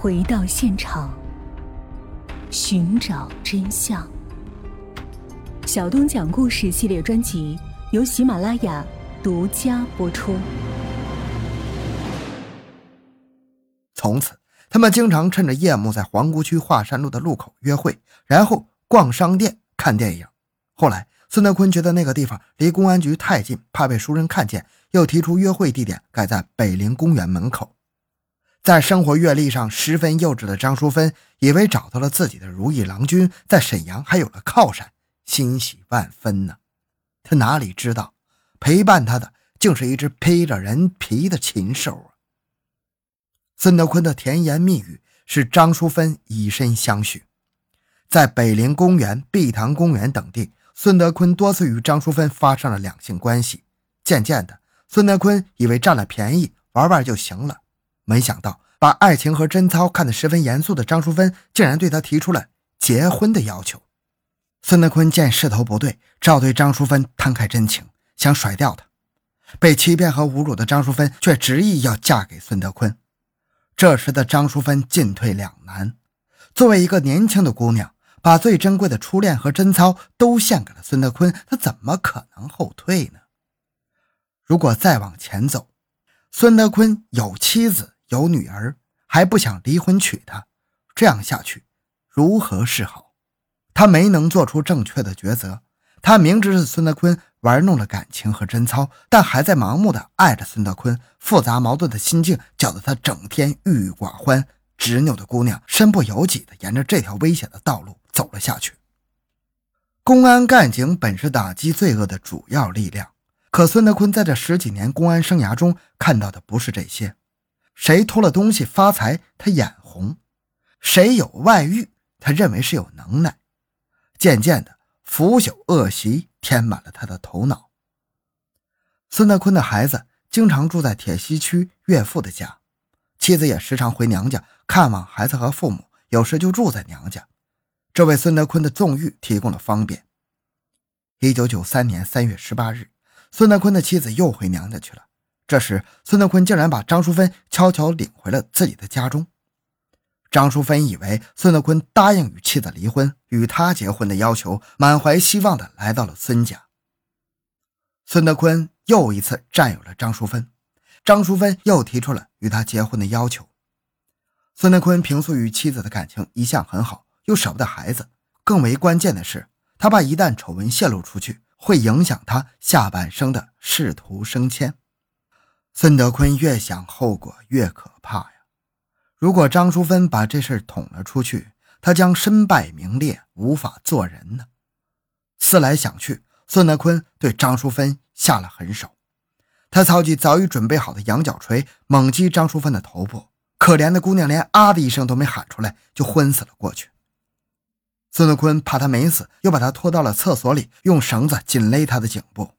回到现场，寻找真相。小东讲故事系列专辑由喜马拉雅独家播出。从此，他们经常趁着夜幕在皇姑区华山路的路口约会，然后逛商店、看电影。后来，孙德坤觉得那个地方离公安局太近，怕被熟人看见，又提出约会地点改在北陵公园门口。在生活阅历上十分幼稚的张淑芬，以为找到了自己的如意郎君，在沈阳还有了靠山，欣喜万分呢。他哪里知道，陪伴他的竟是一只披着人皮的禽兽啊！孙德坤的甜言蜜语使张淑芬以身相许，在北陵公园、碧塘公园等地。孙德坤多次与张淑芬发生了两性关系，渐渐的，孙德坤以为占了便宜玩玩就行了，没想到把爱情和贞操看得十分严肃的张淑芬，竟然对他提出了结婚的要求。孙德坤见势头不对，只好对张淑芬摊开真情，想甩掉她。被欺骗和侮辱的张淑芬却执意要嫁给孙德坤。这时的张淑芬进退两难，作为一个年轻的姑娘。把最珍贵的初恋和贞操都献给了孙德坤，她怎么可能后退呢？如果再往前走，孙德坤有妻子有女儿，还不想离婚娶她，这样下去如何是好？他没能做出正确的抉择。他明知是孙德坤玩弄了感情和贞操，但还在盲目的爱着孙德坤。复杂矛盾的心境搅得他整天郁郁寡欢。执拗的姑娘身不由己地沿着这条危险的道路。走了下去。公安干警本是打击罪恶的主要力量，可孙德坤在这十几年公安生涯中看到的不是这些。谁偷了东西发财，他眼红；谁有外遇，他认为是有能耐。渐渐的，腐朽恶习填满了他的头脑。孙德坤的孩子经常住在铁西区岳父的家，妻子也时常回娘家看望孩子和父母，有时就住在娘家。这为孙德坤的纵欲提供了方便。一九九三年三月十八日，孙德坤的妻子又回娘家去了。这时，孙德坤竟然把张淑芬悄悄领回了自己的家中。张淑芬以为孙德坤答应与妻子离婚，与他结婚的要求，满怀希望的来到了孙家。孙德坤又一次占有了张淑芬，张淑芬又提出了与他结婚的要求。孙德坤平素与妻子的感情一向很好。又舍不得孩子，更为关键的是，他怕一旦丑闻泄露出去，会影响他下半生的仕途升迁。孙德坤越想，后果越可怕呀！如果张淑芬把这事捅了出去，他将身败名裂，无法做人呢。思来想去，孙德坤对张淑芬下了狠手，他操起早已准备好的羊角锤，猛击张淑芬的头部。可怜的姑娘连啊的一声都没喊出来，就昏死了过去。孙德坤怕她没死，又把她拖到了厕所里，用绳子紧勒她的颈部。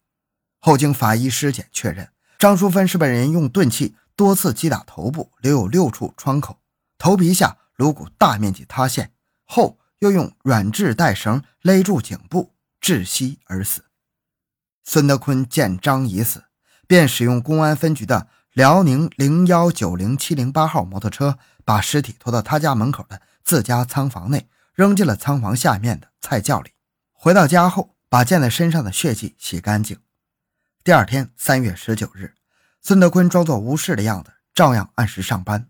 后经法医尸检确认，张淑芬是被人用钝器多次击打头部，留有六处创口，头皮下颅骨大面积塌陷，后又用软质带绳勒住颈部，窒息而死。孙德坤见张已死，便使用公安分局的辽宁零幺九零七零八号摩托车，把尸体拖到他家门口的自家仓房内。扔进了仓房下面的菜窖里。回到家后，把溅在身上的血迹洗干净。第二天，三月十九日，孙德坤装作无事的样子，照样按时上班。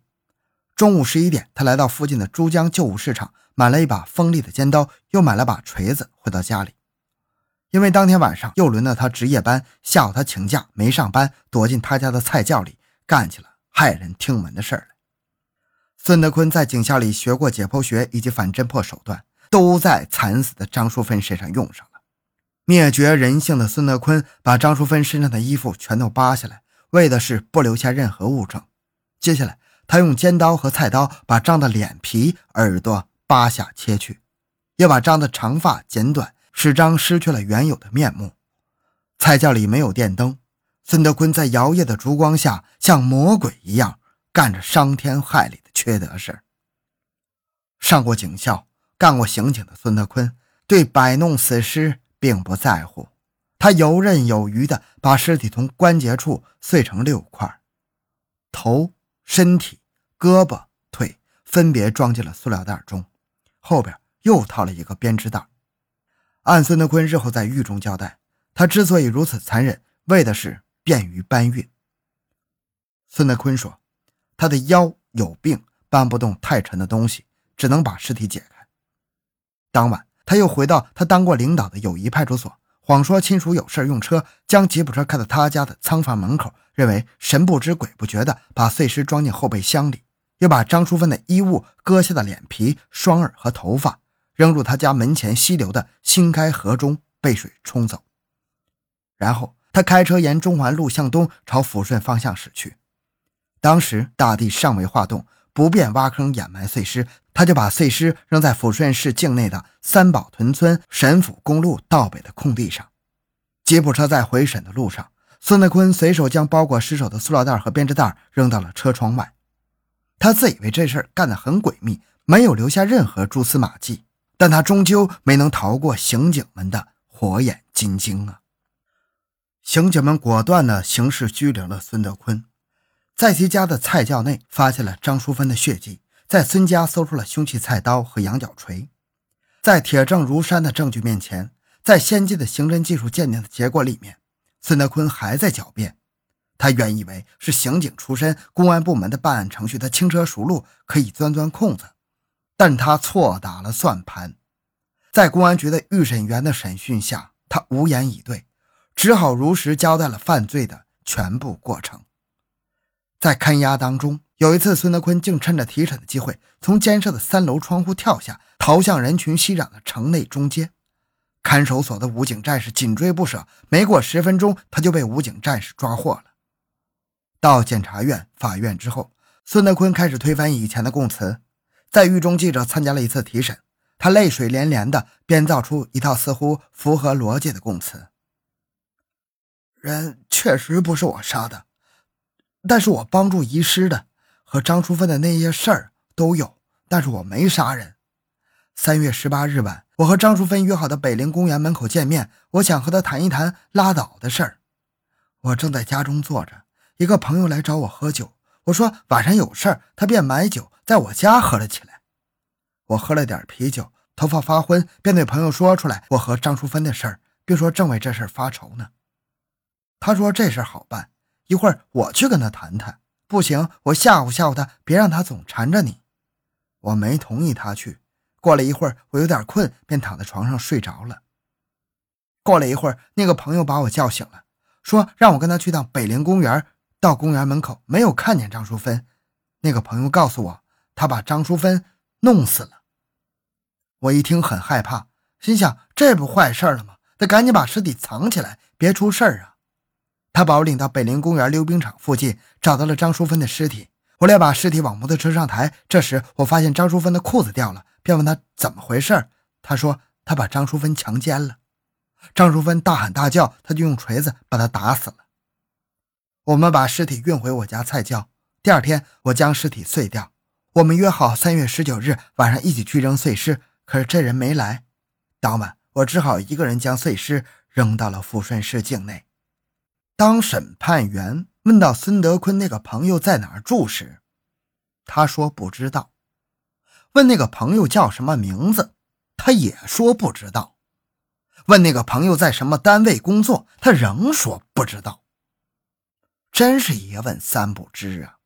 中午十一点，他来到附近的珠江旧物市场，买了一把锋利的尖刀，又买了把锤子，回到家里。因为当天晚上又轮到他值夜班，下午他请假没上班，躲进他家的菜窖里，干起了骇人听闻的事儿来。孙德坤在警校里学过解剖学以及反侦破手段，都在惨死的张淑芬身上用上。灭绝人性的孙德坤把张淑芬身上的衣服全都扒下来，为的是不留下任何物证。接下来，他用尖刀和菜刀把张的脸皮、耳朵扒下切去，又把张的长发剪短，使张失去了原有的面目。菜窖里没有电灯，孙德坤在摇曳的烛光下像魔鬼一样干着伤天害理的。缺德事上过警校、干过刑警的孙德坤对摆弄死尸并不在乎，他游刃有余地把尸体从关节处碎成六块，头、身体、胳膊、腿分别装进了塑料袋中，后边又套了一个编织袋。按孙德坤日后在狱中交代，他之所以如此残忍，为的是便于搬运。孙德坤说，他的腰有病，搬不动太沉的东西，只能把尸体解开。当晚，他又回到他当过领导的友谊派出所，谎说亲属有事用车，将吉普车开到他家的仓房门口，认为神不知鬼不觉的把碎尸装进后备箱里，又把张淑芬的衣物、割下的脸皮、双耳和头发。扔入他家门前溪流的新开河中，被水冲走。然后他开车沿中环路向东，朝抚顺方向驶去。当时大地尚未化冻，不便挖坑掩埋碎尸，他就把碎尸扔在抚顺市境内的三宝屯村沈府公路道北的空地上。吉普车在回沈的路上，孙德坤随手将包裹尸首的塑料袋和编织袋扔到了车窗外。他自以为这事干得很诡秘，没有留下任何蛛丝马迹。但他终究没能逃过刑警们的火眼金睛啊！刑警们果断地刑事拘留了孙德坤，在其家的菜窖内发现了张淑芬的血迹，在孙家搜出了凶器菜刀和羊角锤，在铁证如山的证据面前，在先进的刑侦技术鉴定的结果里面，孙德坤还在狡辩。他原以为是刑警出身，公安部门的办案程序他轻车熟路，可以钻钻空子。但他错打了算盘，在公安局的预审员的审讯下，他无言以对，只好如实交代了犯罪的全部过程。在看押当中，有一次，孙德坤竟趁着提审的机会，从监舍的三楼窗户跳下，逃向人群熙攘的城内中街。看守所的武警战士紧追不舍，没过十分钟，他就被武警战士抓获了。到检察院、法院之后，孙德坤开始推翻以前的供词。在狱中，记者参加了一次提审，他泪水连连地编造出一套似乎符合逻辑的供词：人确实不是我杀的，但是我帮助遗失的和张淑芬的那些事儿都有，但是我没杀人。三月十八日晚，我和张淑芬约好的北陵公园门口见面，我想和她谈一谈拉倒的事儿。我正在家中坐着，一个朋友来找我喝酒，我说晚上有事儿，他便买酒。在我家喝了起来，我喝了点啤酒，头发发昏，便对朋友说出来我和张淑芬的事儿，并说正为这事儿发愁呢。他说这事儿好办，一会儿我去跟他谈谈。不行，我吓唬吓唬他，别让他总缠着你。我没同意他去。过了一会儿，我有点困，便躺在床上睡着了。过了一会儿，那个朋友把我叫醒了，说让我跟他去趟北陵公园。到公园门口，没有看见张淑芬。那个朋友告诉我。他把张淑芬弄死了。我一听很害怕，心想这不坏事了吗？得赶紧把尸体藏起来，别出事儿啊！他把我领到北陵公园溜冰场附近，找到了张淑芬的尸体。我俩把尸体往摩托车上抬。这时我发现张淑芬的裤子掉了，便问他怎么回事。他说他把张淑芬强奸了。张淑芬大喊大叫，他就用锤子把她打死了。我们把尸体运回我家菜窖。第二天，我将尸体碎掉。我们约好三月十九日晚上一起去扔碎尸，可是这人没来。当晚，我只好一个人将碎尸扔到了抚顺市境内。当审判员问到孙德坤那个朋友在哪儿住时，他说不知道。问那个朋友叫什么名字，他也说不知道。问那个朋友在什么单位工作，他仍说不知道。真是一问三不知啊！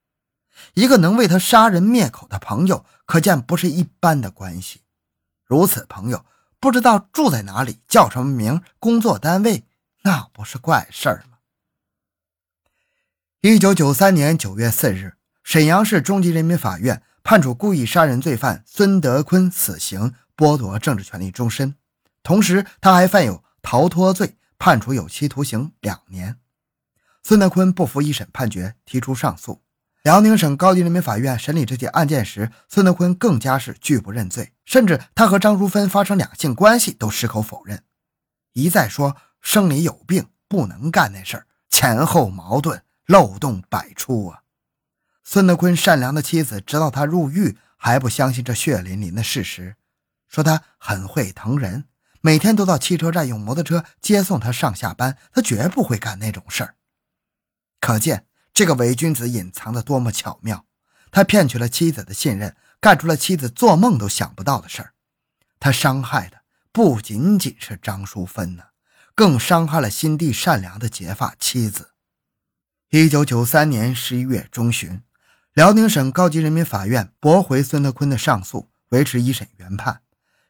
一个能为他杀人灭口的朋友，可见不是一般的关系。如此朋友不知道住在哪里，叫什么名，工作单位，那不是怪事儿吗？一九九三年九月四日，沈阳市中级人民法院判处故意杀人罪犯孙德坤死刑，剥夺政治权利终身。同时，他还犯有逃脱罪，判处有期徒刑两年。孙德坤不服一审判决，提出上诉。辽宁省高级人民法院审理这起案件时，孙德坤更加是拒不认罪，甚至他和张淑芬发生两性关系都矢口否认，一再说生理有病不能干那事儿，前后矛盾，漏洞百出啊！孙德坤善良的妻子直到他入狱还不相信这血淋淋的事实，说他很会疼人，每天都到汽车站用摩托车接送他上下班，他绝不会干那种事儿，可见。这个伪君子隐藏的多么巧妙！他骗取了妻子的信任，干出了妻子做梦都想不到的事儿。他伤害的不仅仅是张淑芬呢，更伤害了心地善良的结发妻子。一九九三年十一月中旬，辽宁省高级人民法院驳回孙德坤的上诉，维持一审原判。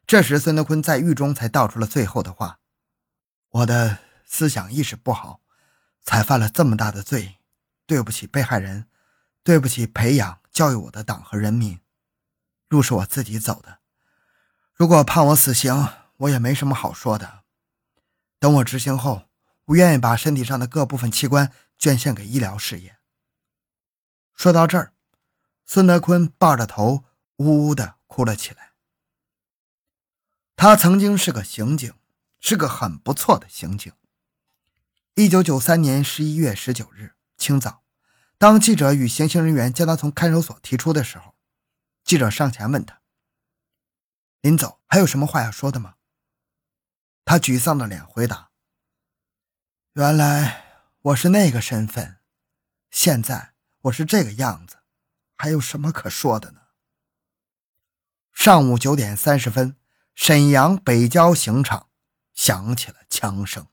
这时，孙德坤在狱中才道出了最后的话：“我的思想意识不好，才犯了这么大的罪，对不起被害人，对不起培养教育我的党和人民。路是我自己走的。”如果判我死刑，我也没什么好说的。等我执行后，我愿意把身体上的各部分器官捐献给医疗事业。说到这儿，孙德坤抱着头呜呜的哭了起来。他曾经是个刑警，是个很不错的刑警。一九九三年十一月十九日清早，当记者与行刑人员将他从看守所提出的时候，记者上前问他。临走还有什么话要说的吗？他沮丧的脸回答：“原来我是那个身份，现在我是这个样子，还有什么可说的呢？”上午九点三十分，沈阳北郊刑场响起了枪声。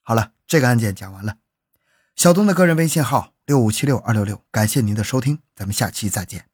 好了，这个案件讲完了。小东的个人微信号六五七六二六六，感谢您的收听，咱们下期再见。